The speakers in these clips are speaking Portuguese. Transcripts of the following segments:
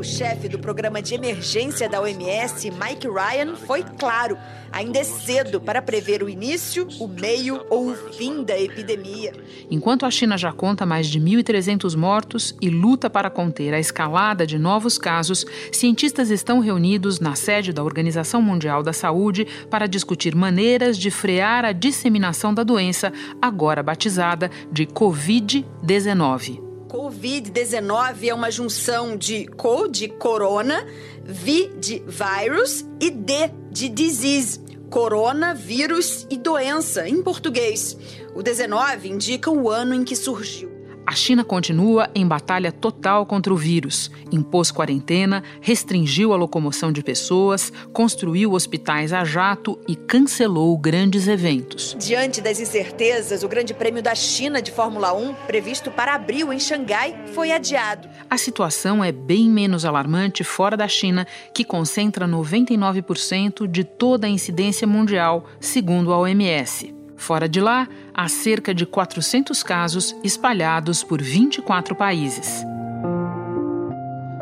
O chefe do programa de emergência da OMS, Mike Ryan, foi claro: ainda é cedo para prever o início, o meio ou o fim da epidemia. Enquanto a China já conta mais de 1.300 mortos e luta para conter a escalada de novos casos, cientistas estão reunidos na sede da Organização Mundial da Saúde para discutir maneiras de frear a disseminação da doença, agora batizada de Covid-19. Covid-19 é uma junção de co de corona, vi de virus e d de disease, coronavírus e doença em português. O 19 indica o ano em que surgiu. A China continua em batalha total contra o vírus. Impôs quarentena, restringiu a locomoção de pessoas, construiu hospitais a jato e cancelou grandes eventos. Diante das incertezas, o Grande Prêmio da China de Fórmula 1, previsto para abril em Xangai, foi adiado. A situação é bem menos alarmante fora da China, que concentra 99% de toda a incidência mundial, segundo a OMS. Fora de lá, há cerca de 400 casos espalhados por 24 países.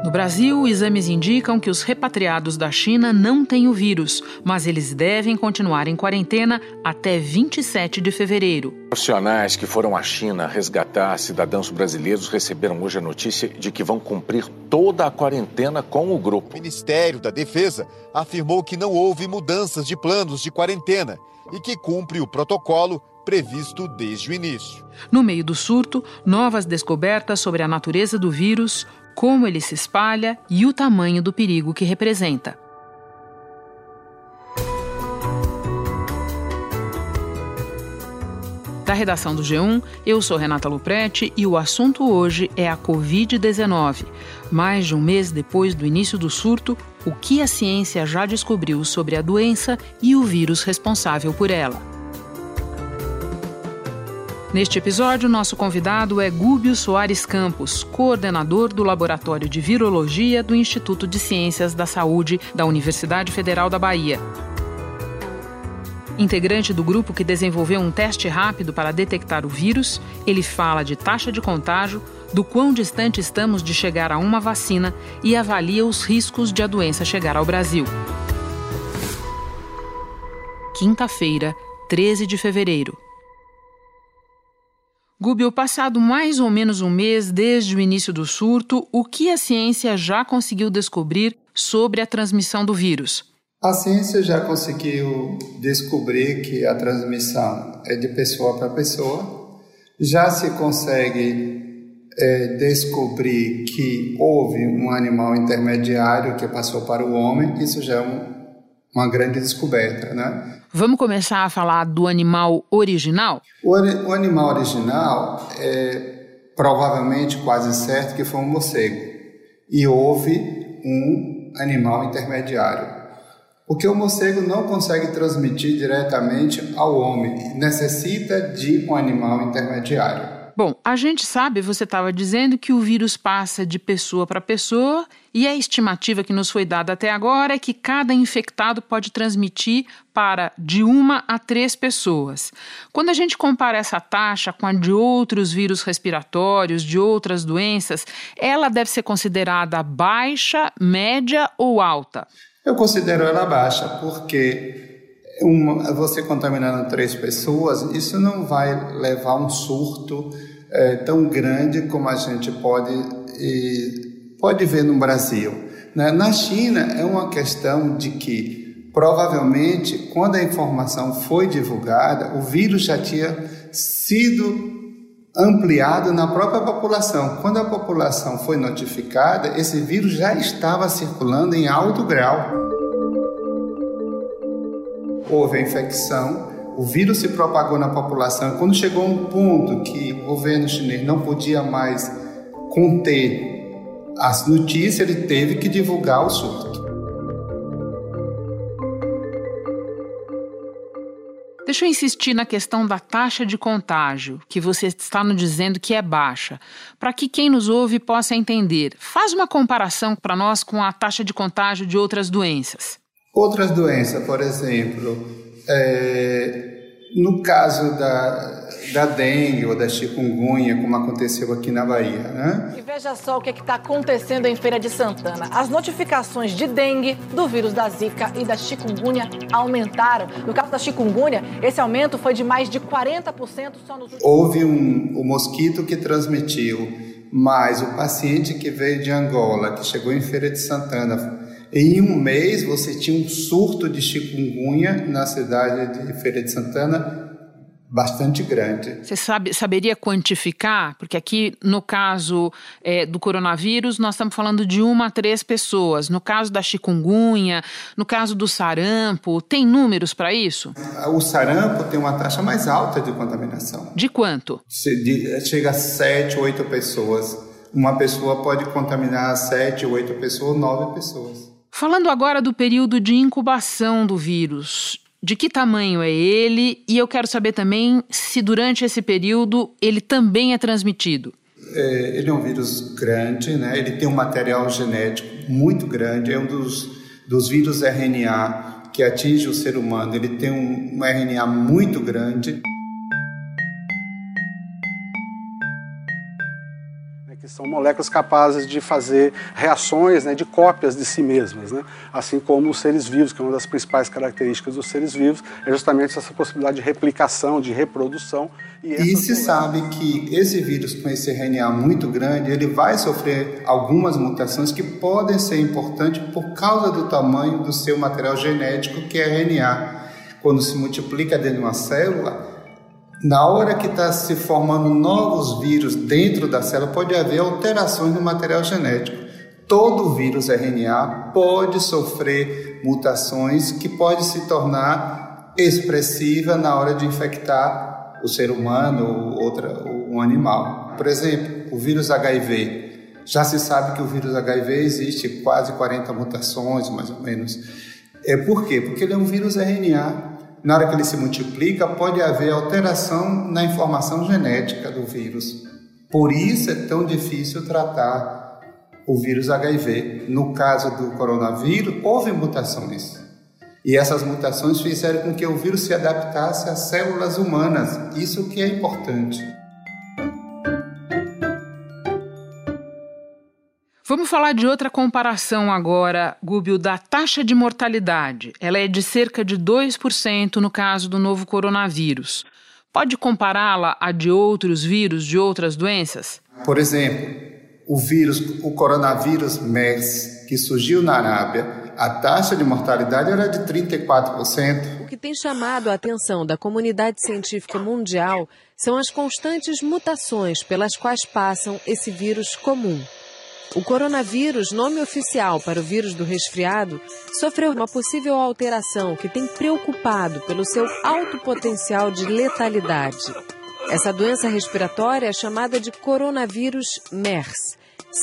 No Brasil, exames indicam que os repatriados da China não têm o vírus, mas eles devem continuar em quarentena até 27 de fevereiro. Profissionais que foram à China resgatar cidadãos brasileiros receberam hoje a notícia de que vão cumprir toda a quarentena com o grupo. O Ministério da Defesa afirmou que não houve mudanças de planos de quarentena e que cumpre o protocolo previsto desde o início. No meio do surto, novas descobertas sobre a natureza do vírus, como ele se espalha e o tamanho do perigo que representa. Da redação do G1, eu sou Renata Luprete e o assunto hoje é a Covid-19. Mais de um mês depois do início do surto, o que a ciência já descobriu sobre a doença e o vírus responsável por ela. Neste episódio, nosso convidado é Gúbio Soares Campos, coordenador do Laboratório de Virologia do Instituto de Ciências da Saúde da Universidade Federal da Bahia. Integrante do grupo que desenvolveu um teste rápido para detectar o vírus, ele fala de taxa de contágio, do quão distante estamos de chegar a uma vacina e avalia os riscos de a doença chegar ao Brasil. Quinta-feira, 13 de fevereiro. Gubio, passado mais ou menos um mês desde o início do surto, o que a ciência já conseguiu descobrir sobre a transmissão do vírus? A ciência já conseguiu descobrir que a transmissão é de pessoa para pessoa. Já se consegue é, descobrir que houve um animal intermediário que passou para o homem. Isso já é um, uma grande descoberta, né? Vamos começar a falar do animal original? O, o animal original é provavelmente quase certo que foi um morcego. E houve um animal intermediário. Porque o morcego não consegue transmitir diretamente ao homem, necessita de um animal intermediário. Bom, a gente sabe, você estava dizendo que o vírus passa de pessoa para pessoa e a estimativa que nos foi dada até agora é que cada infectado pode transmitir para de uma a três pessoas. Quando a gente compara essa taxa com a de outros vírus respiratórios, de outras doenças, ela deve ser considerada baixa, média ou alta? Eu considero ela baixa porque uma, você contaminando três pessoas, isso não vai levar um surto é, tão grande como a gente pode, e, pode ver no Brasil. Né? Na China é uma questão de que provavelmente quando a informação foi divulgada, o vírus já tinha sido ampliado na própria população. Quando a população foi notificada, esse vírus já estava circulando em alto grau. Houve a infecção, o vírus se propagou na população. Quando chegou um ponto que o governo chinês não podia mais conter as notícias, ele teve que divulgar o surto. Deixa eu insistir na questão da taxa de contágio, que você está nos dizendo que é baixa, para que quem nos ouve possa entender. Faz uma comparação para nós com a taxa de contágio de outras doenças. Outras doenças, por exemplo, é, no caso da, da dengue ou da chikungunya, como aconteceu aqui na Bahia. Né? E veja só o que é está acontecendo em Feira de Santana. As notificações de dengue, do vírus da Zika e da chikungunya aumentaram. No caso da chikungunya, esse aumento foi de mais de 40% só nos últimos Houve um, o mosquito que transmitiu, mas o paciente que veio de Angola, que chegou em Feira de Santana, em um mês você tinha um surto de chikungunya na cidade de Feira de Santana bastante grande. Você sabe, saberia quantificar? Porque aqui, no caso é, do coronavírus, nós estamos falando de uma a três pessoas. No caso da chikungunya, no caso do sarampo, tem números para isso? O sarampo tem uma taxa mais alta de contaminação. De quanto? Chega a sete, oito pessoas. Uma pessoa pode contaminar sete, oito pessoas, nove pessoas. Falando agora do período de incubação do vírus, de que tamanho é ele e eu quero saber também se durante esse período ele também é transmitido. É, ele é um vírus grande, né? ele tem um material genético muito grande, é um dos, dos vírus RNA que atinge o ser humano, ele tem um, um RNA muito grande. São moléculas capazes de fazer reações, né, de cópias de si mesmas, né? assim como os seres vivos, que é uma das principais características dos seres vivos, é justamente essa possibilidade de replicação, de reprodução. E, e se sabe que esse vírus com esse RNA muito grande, ele vai sofrer algumas mutações que podem ser importantes por causa do tamanho do seu material genético, que é RNA. Quando se multiplica dentro de uma célula, na hora que está se formando novos vírus dentro da célula, pode haver alterações no material genético. Todo vírus RNA pode sofrer mutações que pode se tornar expressiva na hora de infectar o ser humano ou outra, um animal. Por exemplo, o vírus HIV. Já se sabe que o vírus HIV existe quase 40 mutações, mais ou menos. É por quê? Porque ele é um vírus RNA na hora que ele se multiplica, pode haver alteração na informação genética do vírus. Por isso é tão difícil tratar o vírus HIV. No caso do coronavírus, houve mutações. E essas mutações fizeram com que o vírus se adaptasse às células humanas. Isso que é importante. Vamos falar de outra comparação agora, Gúbio, da taxa de mortalidade. Ela é de cerca de 2% no caso do novo coronavírus. Pode compará-la a de outros vírus, de outras doenças? Por exemplo, o vírus, o coronavírus MERS, que surgiu na Arábia, a taxa de mortalidade era de 34%. O que tem chamado a atenção da comunidade científica mundial são as constantes mutações pelas quais passam esse vírus comum. O coronavírus, nome oficial para o vírus do resfriado, sofreu uma possível alteração que tem preocupado pelo seu alto potencial de letalidade. Essa doença respiratória é chamada de coronavírus MERS,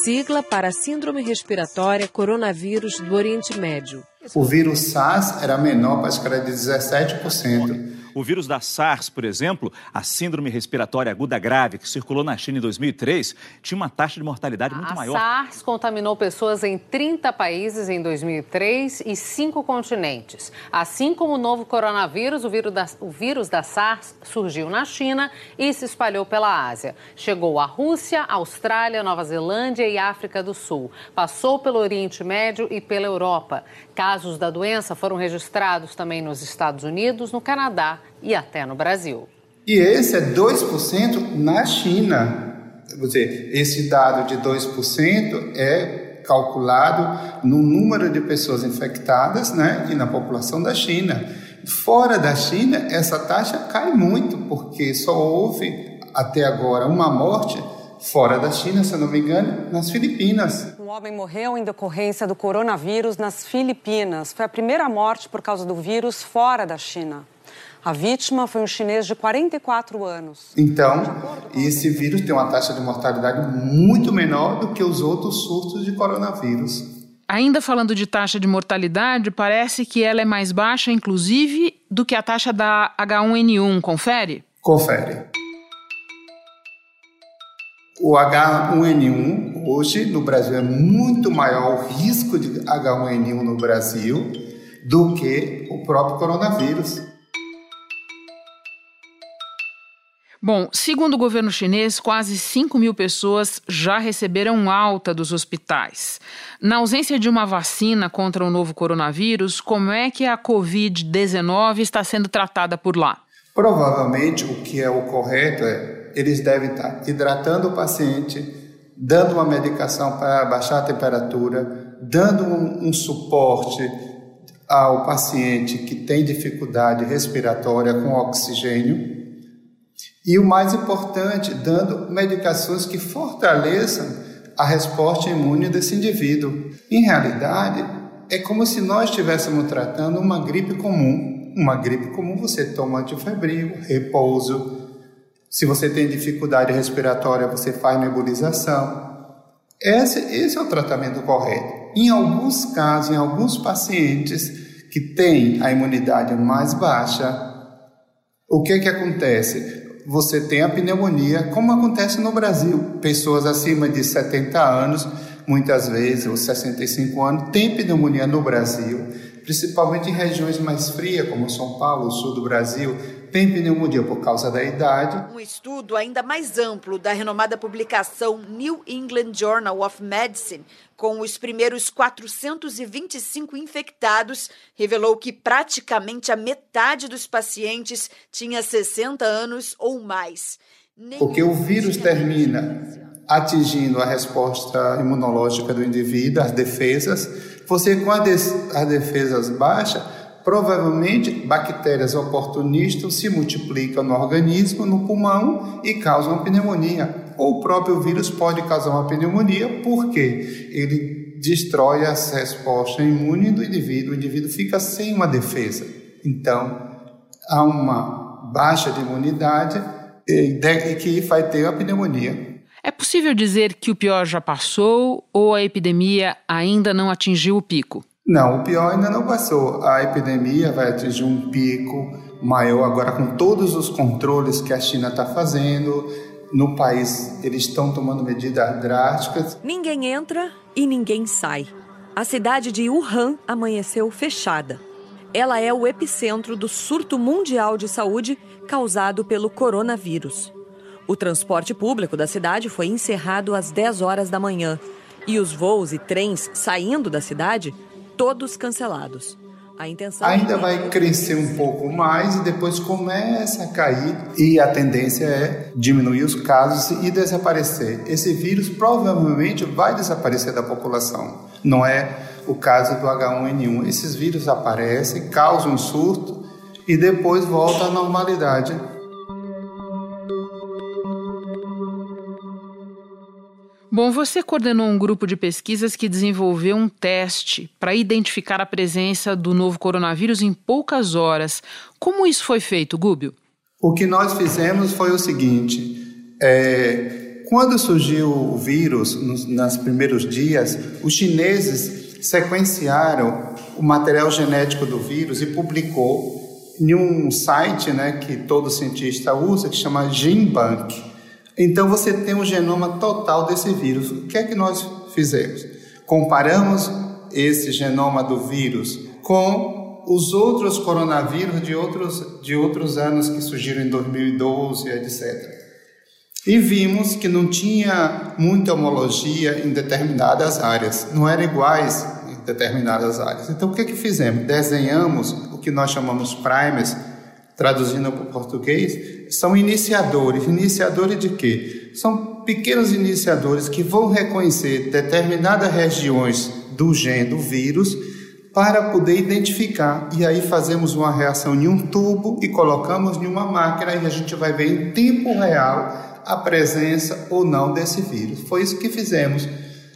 sigla para Síndrome Respiratória Coronavírus do Oriente Médio. O vírus SARS era menor, acho que era de 17%. O vírus da SARS, por exemplo, a síndrome respiratória aguda grave, que circulou na China em 2003, tinha uma taxa de mortalidade muito a maior. A SARS contaminou pessoas em 30 países em 2003 e cinco continentes. Assim como o novo coronavírus, o vírus, da, o vírus da SARS surgiu na China e se espalhou pela Ásia. Chegou à Rússia, Austrália, Nova Zelândia e África do Sul. Passou pelo Oriente Médio e pela Europa. Casos da doença foram registrados também nos Estados Unidos, no Canadá e até no Brasil. E esse é 2% na China. Quer dizer, esse dado de 2% é calculado no número de pessoas infectadas né, e na população da China. Fora da China, essa taxa cai muito, porque só houve até agora uma morte fora da China, se eu não me engano, nas Filipinas. Um homem morreu em decorrência do coronavírus nas Filipinas. Foi a primeira morte por causa do vírus fora da China. A vítima foi um chinês de 44 anos. Então, esse vírus tem uma taxa de mortalidade muito menor do que os outros surtos de coronavírus. Ainda falando de taxa de mortalidade, parece que ela é mais baixa, inclusive, do que a taxa da H1N1. Confere? Confere. O H1N1 hoje no Brasil é muito maior o risco de H1N1 no Brasil do que o próprio coronavírus. Bom, segundo o governo chinês, quase 5 mil pessoas já receberam alta dos hospitais. Na ausência de uma vacina contra o novo coronavírus, como é que a Covid-19 está sendo tratada por lá? Provavelmente o que é o correto é eles devem estar hidratando o paciente, dando uma medicação para baixar a temperatura, dando um, um suporte ao paciente que tem dificuldade respiratória com oxigênio e o mais importante, dando medicações que fortaleçam a resposta imune desse indivíduo. Em realidade, é como se nós estivéssemos tratando uma gripe comum. Uma gripe comum você toma antifebril, repouso. Se você tem dificuldade respiratória, você faz nebulização. Esse, esse é o tratamento correto. Em alguns casos, em alguns pacientes que têm a imunidade mais baixa, o que, que acontece? Você tem a pneumonia, como acontece no Brasil. Pessoas acima de 70 anos, muitas vezes, ou 65 anos, têm pneumonia no Brasil, principalmente em regiões mais frias, como São Paulo, sul do Brasil, tem pneumonia por causa da idade. Um estudo ainda mais amplo da renomada publicação New England Journal of Medicine com os primeiros 425 infectados, revelou que praticamente a metade dos pacientes tinha 60 anos ou mais. Porque o vírus termina atingindo a resposta imunológica do indivíduo, as defesas. Você, com as defesas baixas, provavelmente bactérias oportunistas se multiplicam no organismo, no pulmão e causam pneumonia ou o próprio vírus pode causar uma pneumonia, porque ele destrói as respostas imunes do indivíduo, o indivíduo fica sem uma defesa. Então, há uma baixa de imunidade e que vai ter a pneumonia. É possível dizer que o pior já passou ou a epidemia ainda não atingiu o pico? Não, o pior ainda não passou. A epidemia vai atingir um pico maior agora com todos os controles que a China está fazendo, no país eles estão tomando medidas drásticas. Ninguém entra e ninguém sai. A cidade de Wuhan amanheceu fechada. Ela é o epicentro do surto mundial de saúde causado pelo coronavírus. O transporte público da cidade foi encerrado às 10 horas da manhã e os voos e trens saindo da cidade todos cancelados. Ainda vai crescer um pouco mais e depois começa a cair e a tendência é diminuir os casos e desaparecer. Esse vírus provavelmente vai desaparecer da população. Não é o caso do H1N1. Esses vírus aparecem, causam um surto e depois volta à normalidade. Bom, você coordenou um grupo de pesquisas que desenvolveu um teste para identificar a presença do novo coronavírus em poucas horas. Como isso foi feito, Gúbio? O que nós fizemos foi o seguinte: é, quando surgiu o vírus, nos, nos primeiros dias, os chineses sequenciaram o material genético do vírus e publicou em um site né, que todo cientista usa, que chama GenBank. Então você tem o um genoma total desse vírus. O que é que nós fizemos? Comparamos esse genoma do vírus com os outros coronavírus de outros, de outros anos que surgiram em 2012, etc. E vimos que não tinha muita homologia em determinadas áreas, não eram iguais em determinadas áreas. Então o que é que fizemos? Desenhamos o que nós chamamos primers, traduzindo para o português, são iniciadores. Iniciadores de quê? São pequenos iniciadores que vão reconhecer determinadas regiões do gene do vírus para poder identificar. E aí fazemos uma reação em um tubo e colocamos em uma máquina e a gente vai ver em tempo real a presença ou não desse vírus. Foi isso que fizemos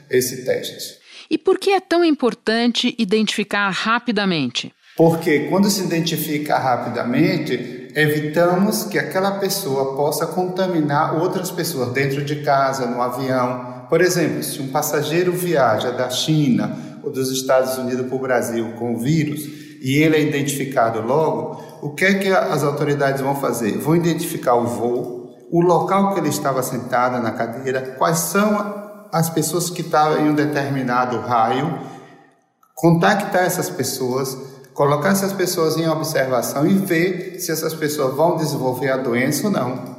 esse teste. E por que é tão importante identificar rapidamente? Porque quando se identifica rapidamente, evitamos que aquela pessoa possa contaminar outras pessoas dentro de casa, no avião. Por exemplo, se um passageiro viaja da China ou dos Estados Unidos para o Brasil com o vírus e ele é identificado logo, o que é que as autoridades vão fazer? Vão identificar o voo, o local que ele estava sentado na cadeira, quais são as pessoas que estavam em um determinado raio, contactar essas pessoas colocar essas pessoas em observação e ver se essas pessoas vão desenvolver a doença ou não.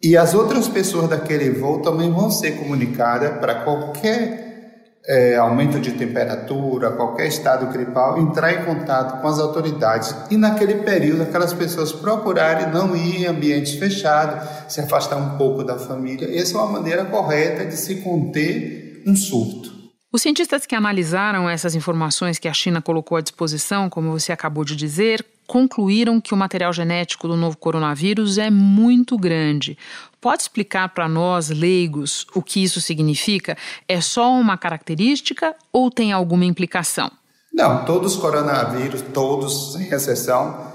E as outras pessoas daquele voo também vão ser comunicadas para qualquer é, aumento de temperatura, qualquer estado gripal, entrar em contato com as autoridades e naquele período aquelas pessoas procurarem não ir em ambientes fechados, se afastar um pouco da família. Essa é uma maneira correta de se conter um surto. Os cientistas que analisaram essas informações que a China colocou à disposição, como você acabou de dizer, concluíram que o material genético do novo coronavírus é muito grande. Pode explicar para nós, leigos, o que isso significa? É só uma característica ou tem alguma implicação? Não, todos os coronavírus, todos, sem exceção,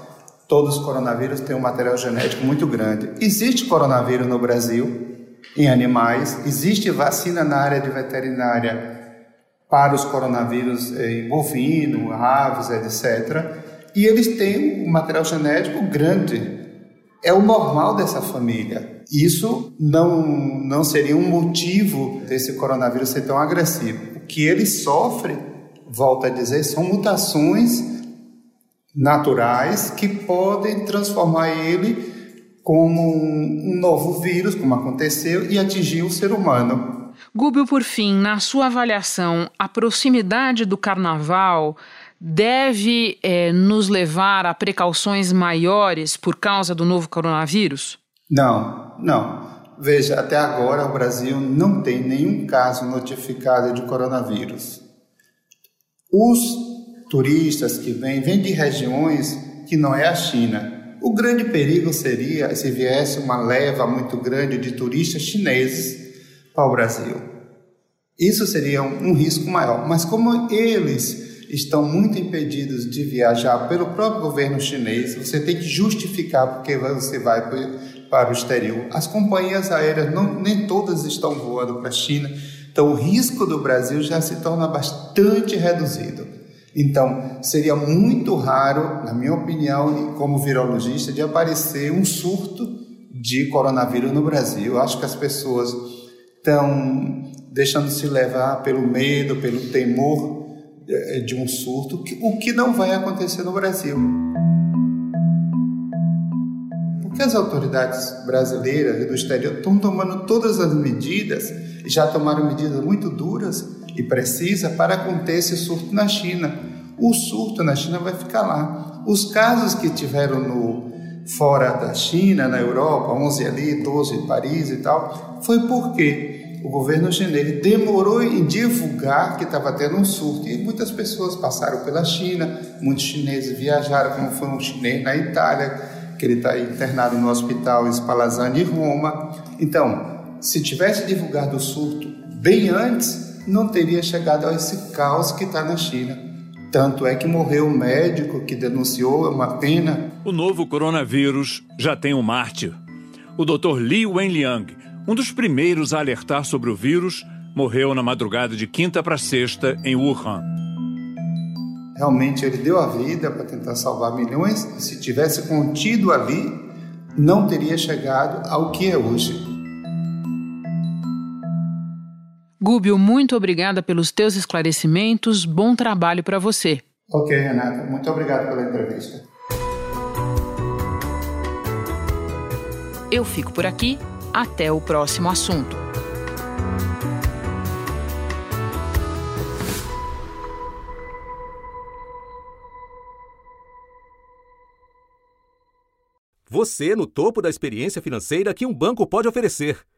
todos os coronavírus têm um material genético muito grande. Existe coronavírus no Brasil, em animais, existe vacina na área de veterinária para os coronavírus eh, em bovino, aves, etc. E eles têm um material genético grande. É o normal dessa família. Isso não, não seria um motivo desse coronavírus ser tão agressivo. O que ele sofre, volta a dizer, são mutações naturais que podem transformar ele como um, novo vírus, como aconteceu, e atingir o ser humano. Gúbio, por fim, na sua avaliação, a proximidade do carnaval deve é, nos levar a precauções maiores por causa do novo coronavírus? Não, não. Veja, até agora o Brasil não tem nenhum caso notificado de coronavírus. Os turistas que vêm, vêm de regiões que não é a China. O grande perigo seria se viesse uma leva muito grande de turistas chineses para o Brasil. Isso seria um, risco maior, mas como eles estão muito impedidos de viajar pelo próprio governo chinês, você tem que justificar porque você vai para o exterior. As companhias aéreas não, nem todas estão voando para a China, então o risco do Brasil já se torna bastante reduzido. Então, seria muito raro, na minha opinião, como virologista, de aparecer um surto de coronavírus no Brasil. acho que as pessoas estão deixando se levar pelo medo, pelo temor eh, de um surto, o que não vai acontecer no Brasil. Porque as autoridades brasileiras e do exterior estão tomando todas as medidas, já tomaram medidas muito duras e precisas para conter esse surto na China. O surto na China vai ficar lá. Os casos que tiveram no fora da China, na Europa, 11 ali, 12 em Paris e tal, foi porque o governo chinês demorou em divulgar que estava tendo um surto e muitas pessoas passaram pela China, muitos chineses viajaram, como foi um chinês na Itália, que ele está internado no hospital Spallanzani em Roma. Então, se tivesse divulgado o surto bem antes, não teria chegado a esse caos que está na China. Tanto é que morreu um médico que denunciou, é uma pena. O novo coronavírus já tem um mártir. O Dr. Li Wenliang, um dos primeiros a alertar sobre o vírus morreu na madrugada de quinta para sexta em Wuhan. Realmente ele deu a vida para tentar salvar milhões. Se tivesse contido ali, não teria chegado ao que é hoje. Gúbio, muito obrigada pelos teus esclarecimentos. Bom trabalho para você. Ok, Renata. Muito obrigado pela entrevista. Eu fico por aqui. Até o próximo assunto. Você no topo da experiência financeira que um banco pode oferecer.